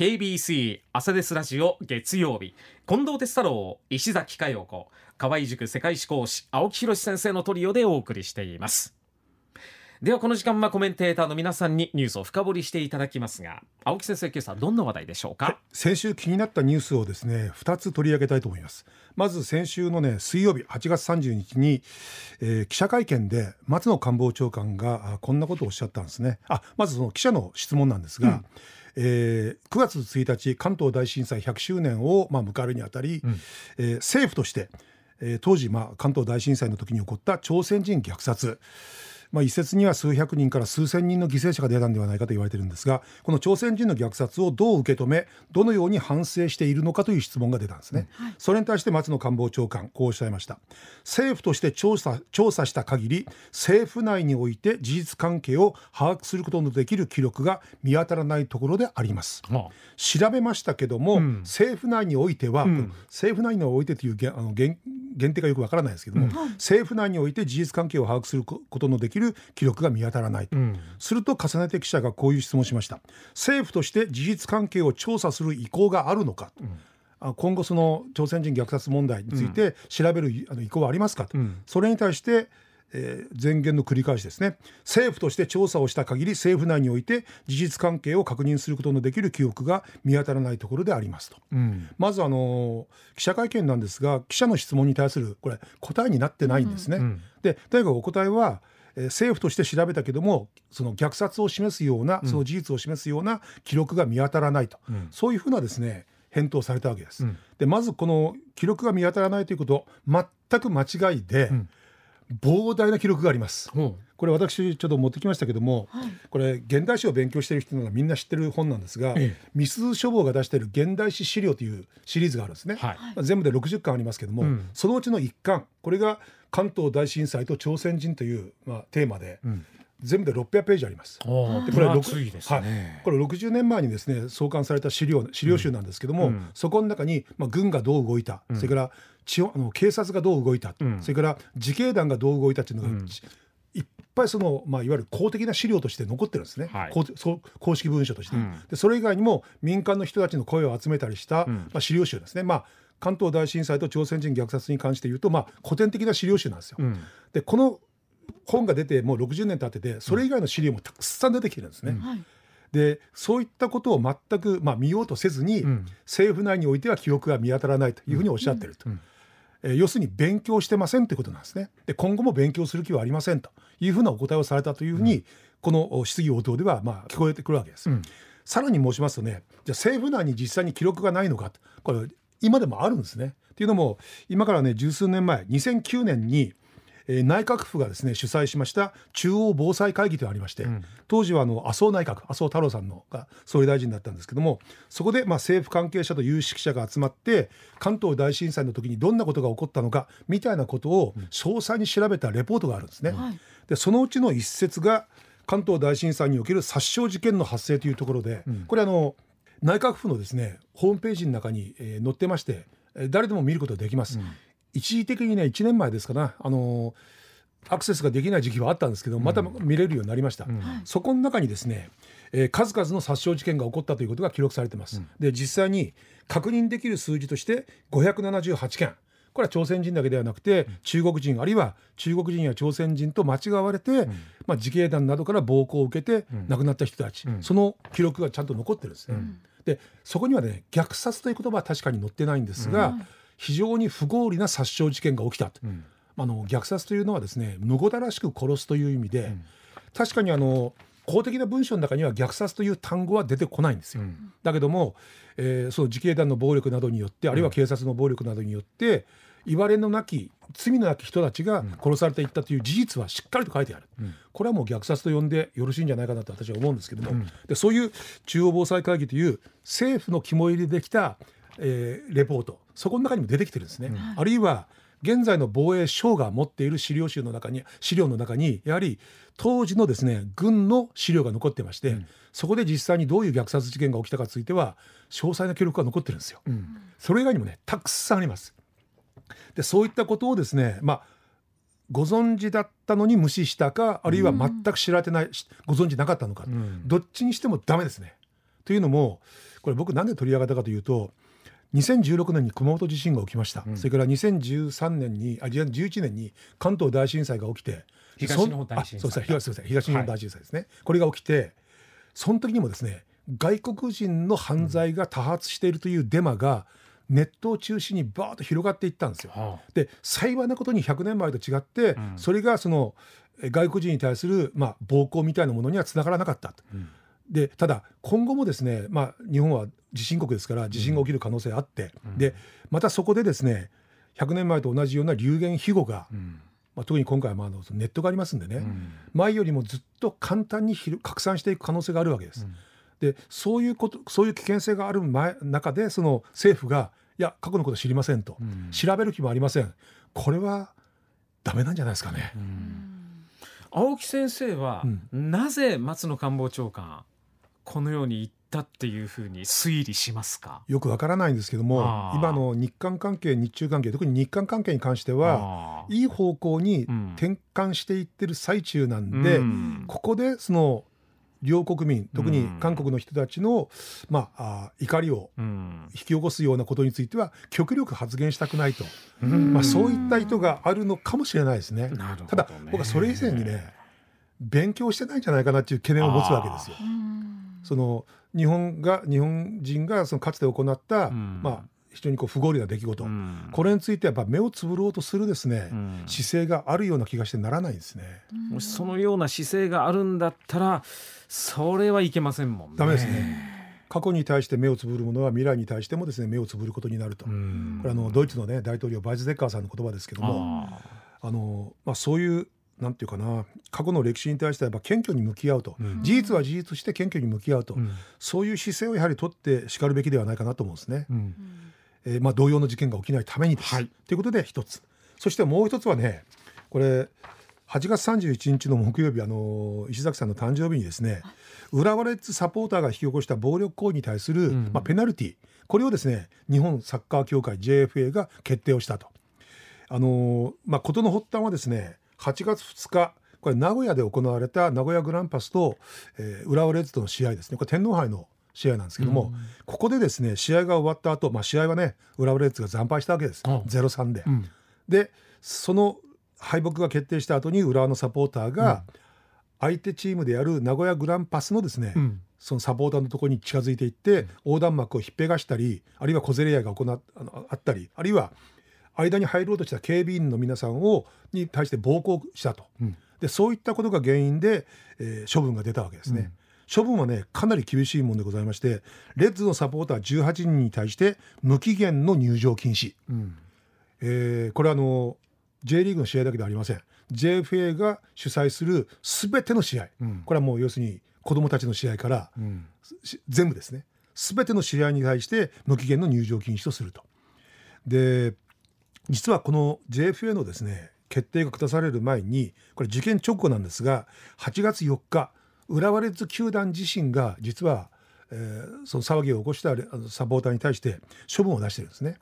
KBC 朝ですラジオ月曜日。近藤哲太郎石崎佳代子。河合塾世界史講師青木宏先生のトリオでお送りしています。ではこの時間はコメンテーターの皆さんにニュースを深掘りしていただきますが青木先生今朝どんな話題でしょうか、はい、先週気になったニュースをですね2つ取り上げたいと思います。まず先週のね水曜日8月30日に、えー、記者会見で松野官房長官がこんなことをおっしゃったんですね。あまずその記者の質問なんですが、うん。えー、9月1日関東大震災100周年を、まあ、迎えるにあたり、うん、えー、政府として、えー、当時、まあ、関東大震災の時に起こった朝鮮人虐殺まあ、一説には数百人から数千人の犠牲者が出たんではないかと言われているんですがこの朝鮮人の虐殺をどう受け止めどのように反省しているのかという質問が出たんですね、はい、それに対して松野官房長官こうおっしゃいました。政府として調査調査した限り政府内において事実関係を把握することのできる記録が見当たらないところであります、はあ、調べましたけども、うん、政府内においては、うん、政府内においてというあの限限定がよくわからないですけども、うん、政府内において事実関係を把握することのできる記録が見当たらない、うん、すると重ねて記者がこういう質問をしました。政府として事実関係を調査する意向があるのか、うん、今後その朝鮮人虐殺問題について調べるあの意向はありますかと、それに対してえー、前言の繰り返しですね。政府として調査をした限り政府内において事実関係を確認することのできる記憶が見当たらないところでありますと、うん、まずあの記者会見なんですが記者の質問に対するこれ答えになってないんですね。うん、でとにかくお答えは政府として調べたけどもその虐殺を示すようなその事実を示すような記録が見当たらないと、うん、そういうふうなですね返答されたわけです。でまずこの記録が見当たらないということ全く間違いで、膨大な記録があります。これ私ちょっと持ってきましたけども、はい、これ現代史を勉強している人がみんな知ってる本なんですが、ええ、ミス書房が出している現代史資料というシリーズがあるんですね、はい、全部で60巻ありますけども、うん、そのうちの1巻これが関東大震災と朝鮮人という、まあ、テーマで、うん全部で600ページあります。でこれは、ね、はい、これ60年前にですね創刊された資料資料集なんですけども、うん、そこの中に、まあ、軍がどう動いた、うん、それから地あの警察がどう動いた、うん、それから自警団がどう動いたっていうのが、いっぱいその、まあ、いわゆる公的な資料として残ってるんですね、はい、公公式文書として、でそれ以外にも民間の人たちの声を集めたりした、まあ、資料集ですね。まあ関東大震災と朝鮮人虐殺に関して言うと、まあ、古典的な資料集なんですよ。でこの本が出てもう60年経っててそれ以外の資料もたくさん出てきてるんですね。うん。でそういったことを全く、まあ、見ようとせずに、うん、政府内においては記憶が見当たらないというふうにおっしゃってると、うん、えー、要するに勉強してませんということなんですね。で今後も勉強する気はありませんというふうなお答えをされたというふうに、うん、この質疑応答ではまあ聞こえてくるわけです。さらに申しますとねじゃあ政府内に実際に記録がないのかこれ今でもあるんですね。っていうのも今からね十数年前2009年にえー、内閣府がですね主催しました中央防災会議というのがありまして、うん、当時はあの麻生内閣麻生太郎さんのが総理大臣だったんですけどもそこでまあ政府関係者と有識者が集まって関東大震災の時にどんなことが起こったのかみたいなことを詳細に調べたレポートがあるんですね。うん、でそのうちの一節が関東大震災における殺傷事件の発生というところで、うん、これあの内閣府のですねホームページの中に、えー、載ってまして誰でも見ることができます。一時的にね1年前ですかな。あのアクセスができない時期はあったんですけどまた見れるようになりました、うん、そこの中にですね、えー、数々の殺傷事件が起こったということが記録されてます、うん、で実際に確認できる数字として578件。これは朝鮮人だけではなくて中国人あるいは中国人や朝鮮人と間違われて、うん、まあ、自警団などから暴行を受けて亡くなった人たち、その記録がちゃんと残ってるんですね。でそこにはね虐殺という言葉は確かに載ってないんですが、非常に不合理な殺傷事件が起きたと、うん、あの虐殺というのはですね無ごたらしく殺すという意味で、うん、確かにあの公的な文書の中には虐殺という単語は出てこないんですよ。うん、だけども、えー、その自警団の暴力などによってあるいは警察の暴力などによって、言われのなき罪のなき人たちが殺されていったという事実はしっかりと書いてある、うん、これはもう虐殺と呼んでよろしいんじゃないかなと私は思うんですけども、うん、でそういう中央防災会議という政府の肝入りできたえー、レポートそこの中にも出てきてるんですね。うん、あるいは現在の防衛省が持っている資料集の中に資料の中にやはり当時のですね軍の資料が残ってまして、うん、そこで実際にどういう虐殺事件が起きたかについては詳細な記録が残ってるんですよ。うん、それ以外にもねたくさんあります。でそういったことをですねまあご存知だったのに無視したかあるいは全く知られてない、ご存知なかったのか、どっちにしてもダメですね。とというのもこれ僕なんで取り上げたかというと2016年に熊本地震が起きました、うん、それから2013年にあ11年に関東大震災が起きて東日本大震災。東東日本大震災ですね、はい、これが起きてその時にもですね外国人の犯罪が多発しているというデマがネットを中心にバーッと広がっていったんですよ。はあ、で幸いなことに100年前と違って、うん、それがその外国人に対する、まあ、暴行みたいなものにはつながらなかったと。うんでただ今後もですね、まあ、日本は地震国ですから地震が起きる可能性あって、うん、でまたそこでですね100年前と同じような流言飛語が、うん、まあ、特に今回はまあネットがありますんでね、うん、前よりもずっと簡単に拡散していく可能性があるわけです。でそういうことそういう危険性がある前中でその政府がいや過去のこと知りませんと、調べる気もありません。これはダメなんじゃないですかね。青木先生は、なぜ松野官房長官このように言ったっていうふうに推理しますか？よくわからないんですけども今の日韓関係日中関係特に日韓関係に関してはいい方向に転換していってる最中なんで、うん、ここでその両国民特に韓国の人たちの、まあ、怒りを引き起こすようなことについては極力発言したくないと、まあ、そういった意図があるのかもしれないですね。ね。ただ僕はそれ以前にね勉強してないんじゃないかなっていう懸念を持つわけですよ。その日本が日本人がそのかつて行った、うん、まあ非常にこう不合理な出来事、うん、これについてやっぱ目をつぶろうとするですね、うん、姿勢があるような気がしてならないですね。もしそのような姿勢があるんだったらそれはいけませんもんね。ダメですね。過去に対して目をつぶるものは未来に対してもですね目をつぶることになると。これあのドイツのね大統領バイズデッカーさんの言葉ですけども、あのまあそういうなんていうかな過去の歴史に対してはやっぱ謙虚に向き合うと、うん、事実は事実として謙虚に向き合うと、うん、そういう姿勢をやはり取ってしかるべきではないかなと思うんですね。うん、えー、まあ、同様の事件が起きないためにです。はい、ということで一つ。そしてもう一つはねこれ8月31日の木曜日あの石崎さんの誕生日にですね浦和レッズサポーターが引き起こした暴力行為に対する、まあ、ペナルティこれをですね日本サッカー協会 JFA が決定をしたと。あのまあ、事の発端はですね8月2日これ名古屋で行われた名古屋グランパスと、えー、浦和レッズとの試合ですね。これ天皇杯の試合なんですけども、うん、ここでですね試合が終わった後、まあ試合はね浦和レッズが惨敗したわけです、うん、0-3で。うん、でその敗北が決定した後に浦和のサポーターが、相手チームである名古屋グランパスのですね、そのサポーターのところに近づいていって横断幕をひっぺがしたりあるいは小競り合いが行あのあったりあるいは間に入ろうとした警備員の皆さんをに対して暴行したと、うん、でそういったことが原因で、えー、処分が出たわけですね。うん。処分はねかなり厳しいものでございましてレッズのサポーター18人に対して無期限の入場禁止、うん、えー、これはあの J リーグの試合だけではありません。JFA が主催する全ての試合、うん、これはもう要するに子どもたちの試合から、うん、全部ですね。全ての試合に対して無期限の入場禁止とすると。で実はこの JFA のですね決定が下される前にこれ事件直後なんですが8月4日浦和レッズ球団自身が実は、えー、その騒ぎを起こしたサポーターに対して処分を出してるんですね。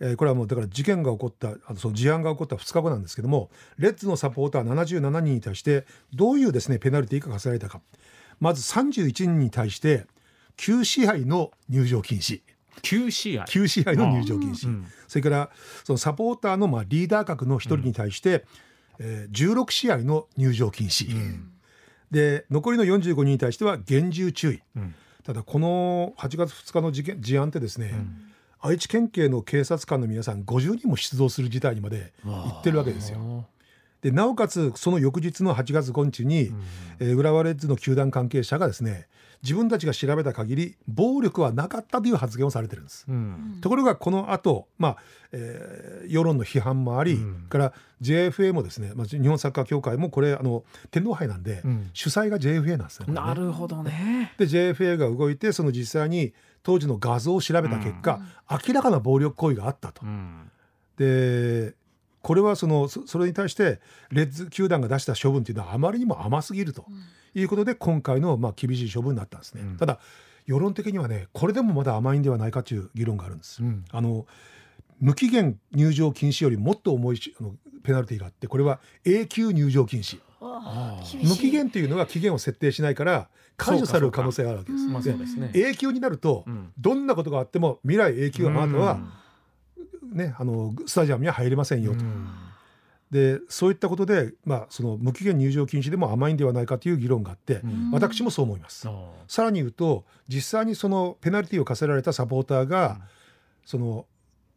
えー、これはもうだから事件が起こったあのその事案が起こった2日後なんですけどもレッズのサポーター77人に対してどういうですねペナルティーが課せられたかまず31人に対して9試合の入場禁止9試合9試合の入場禁止、うん、それからそのサポーターのまあリーダー格の1人に対して、うん、えー、16試合の入場禁止、うん、で残りの45人に対しては厳重注意、うん、ただこの8月2日の事件事案ってですね、愛知県警の警察官の皆さん50人も出動する事態にまで行ってるわけですよ。でなおかつその翌日の8月5日に、うん、えー、浦和レッズの球団関係者がですね自分たちが調べた限り暴力はなかったという発言をされてるんです。うん、ところがこの後、まあえー、世論の批判もあり、うん、から JFA もですね、まあ、日本サッカー協会もこれあの天皇杯なんで、うん、主催が JFA なんですね。なるほどね。で JFA が動いてその実際に当時の画像を調べた結果、明らかな暴力行為があったと。でこれはそのそれに対してレッズ球団が出した処分というのはあまりにも甘すぎるということで今回のまあ厳しい処分になったんですね。うん、ただ世論的にはねこれでもまだ甘いんではないかという議論があるんです。うん、あの無期限入場禁止よりもっと重いあのペナルティーがあってこれは永久入場禁止。無期限っていうのは期限を設定しないから解除される可能性があるわけです。ね。永久になると、どんなことがあっても未来永久はあなたは、ね、あのスタジアムには入れませんよと。でそういったことで、まあ、その無期限入場禁止でも甘いんではないかという議論があって、私もそう思います。さらに言うと実際にそのペナルティーを課せられたサポーターが、その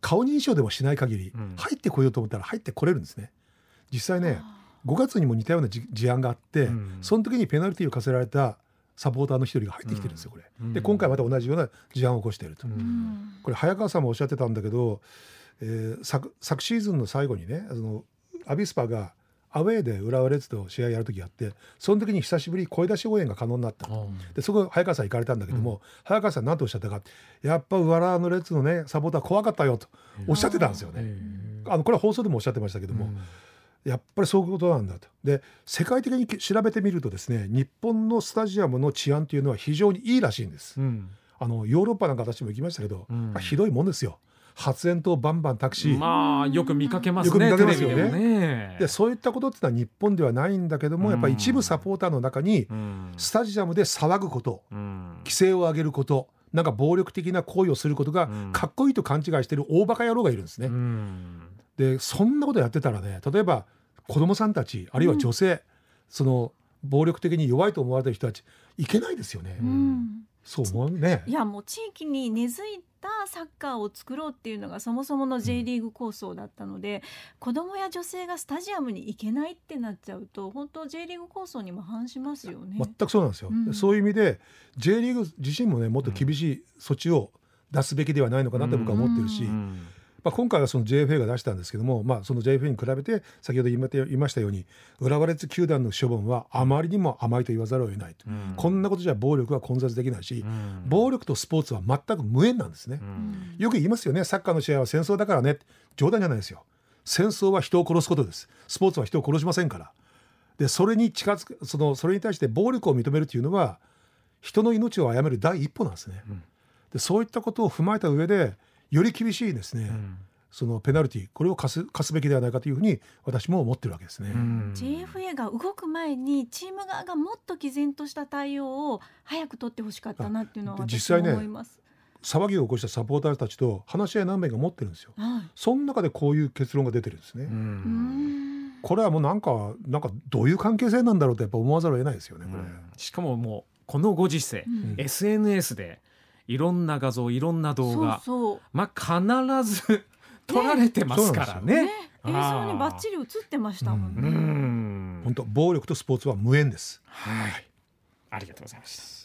顔認証でもしない限り、入ってこようと思ったら入ってこれるんですね。実際ね5月にも似たような事案があって、その時にペナルティーを課せられたサポーターの一人が入ってきてるんですよこれ。で今回また同じような事案を起こしていると。これ早川さんもおっしゃってたんだけど、えー、昨昨シーズンの最後にねあのアビスパがアウェーで浦和レッズと試合やる時があってその時に久しぶり声出し応援が可能になった。でそこ早川さん行かれたんだけども、うん、早川さん何とおっしゃったか。やっぱ浦和のレッズのねサポーター怖かったよとおっしゃってたんですよね。あのこれは放送でもおっしゃってましたけども、うん、やっぱりそういうことなんだと。で世界的に調べてみるとですね日本のスタジアムの治安というのは非常にいいらしいんです。うん、あのヨーロッパなんか私も行きましたけど、ひどいもんですよ。発煙筒バンバンタクシーまあよく見かけますねよく見かけますよね。ね。でそういったことってのは日本ではないんだけども、やっぱり一部サポーターの中に、スタジアムで騒ぐこと、規制を上げることなんか暴力的な行為をすることがかっこいいと勘違いしている大バカ野郎がいるんですね。でそんなことやってたらね例えば子供さんたちあるいは女性、うん、その暴力的に弱いと思われてる人たちいけないですよね。うん、そう思うね。いやもう地域に根付いたサッカーを作ろうっていうのがそもそもの J リーグ構想だったので、うん、子供や女性がスタジアムに行けないってなっちゃうと本当 J リーグ構想にも反しますよね。全くそうなんですよ。うん、そういう意味で J リーグ自身もねもっと厳しい措置を出すべきではないのかなと僕は思ってるし。うんまあ、今回はその JFA が出したんですけども、まあ、その JFA に比べて先ほど言いましたように浦和レッズ球団の処分はあまりにも甘いと言わざるを得ないと、うん、こんなことじゃ暴力は根絶できないし、うん、暴力とスポーツは全く無縁なんですね、うん、よく言いますよね。サッカーの試合は戦争だからね。冗談じゃないですよ。戦争は人を殺すことです。スポーツは人を殺しませんから。でそれに近づくそのそれに対して暴力を認めるというのは人の命を殺める第一歩なんですね、でそういったことを踏まえた上でより厳しいですね、そのペナルティこれを課す課すべきではないかというふうに私も思ってるわけですね。JFA が動く前にチーム側がもっと毅然とした対応を早く取ってほしかったなっていうのは実際ね騒ぎを起こしたサポーターたちと話し合い何名が持ってるんですよ、はい、その中でこういう結論が出てるんですね。これはもうなんかなんかどういう関係性なんだろうとやっぱ思わざるを得ないですよねこれ、しかももうこのご時世、うん、SNS でいろんな画像いろんな動画まあ必ず 撮られてますからね。ね映像にバッチリ映ってましたもんね。本当暴力とスポーツは無縁です。はい。ありがとうございました。